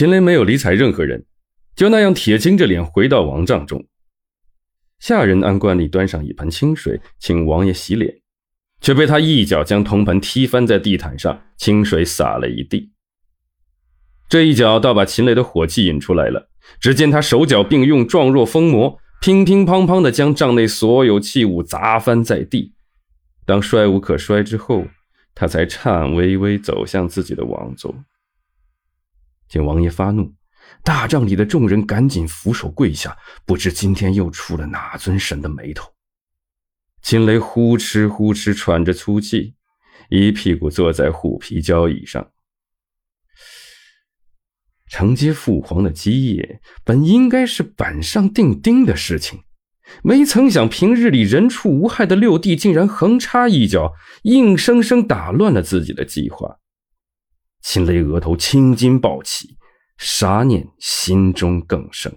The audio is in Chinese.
秦雷没有理睬任何人，就那样铁青着脸回到王帐中。下人按惯例端上一盆清水，请王爷洗脸，却被他一脚将铜盆踢翻在地毯上，清水洒了一地。这一脚倒把秦雷的火气引出来了。只见他手脚并用，状若疯魔，乒乒乓乓的将帐内所有器物砸翻在地。当摔无可摔之后，他才颤巍巍走向自己的王座。见王爷发怒，大帐里的众人赶紧俯首跪下，不知今天又出了哪尊神的眉头。秦雷呼哧呼哧喘着粗气，一屁股坐在虎皮交椅上。承接父皇的基业，本应该是板上钉钉的事情，没曾想平日里人畜无害的六弟竟然横插一脚，硬生生打乱了自己的计划。秦雷额头青筋暴起，杀念心中更盛。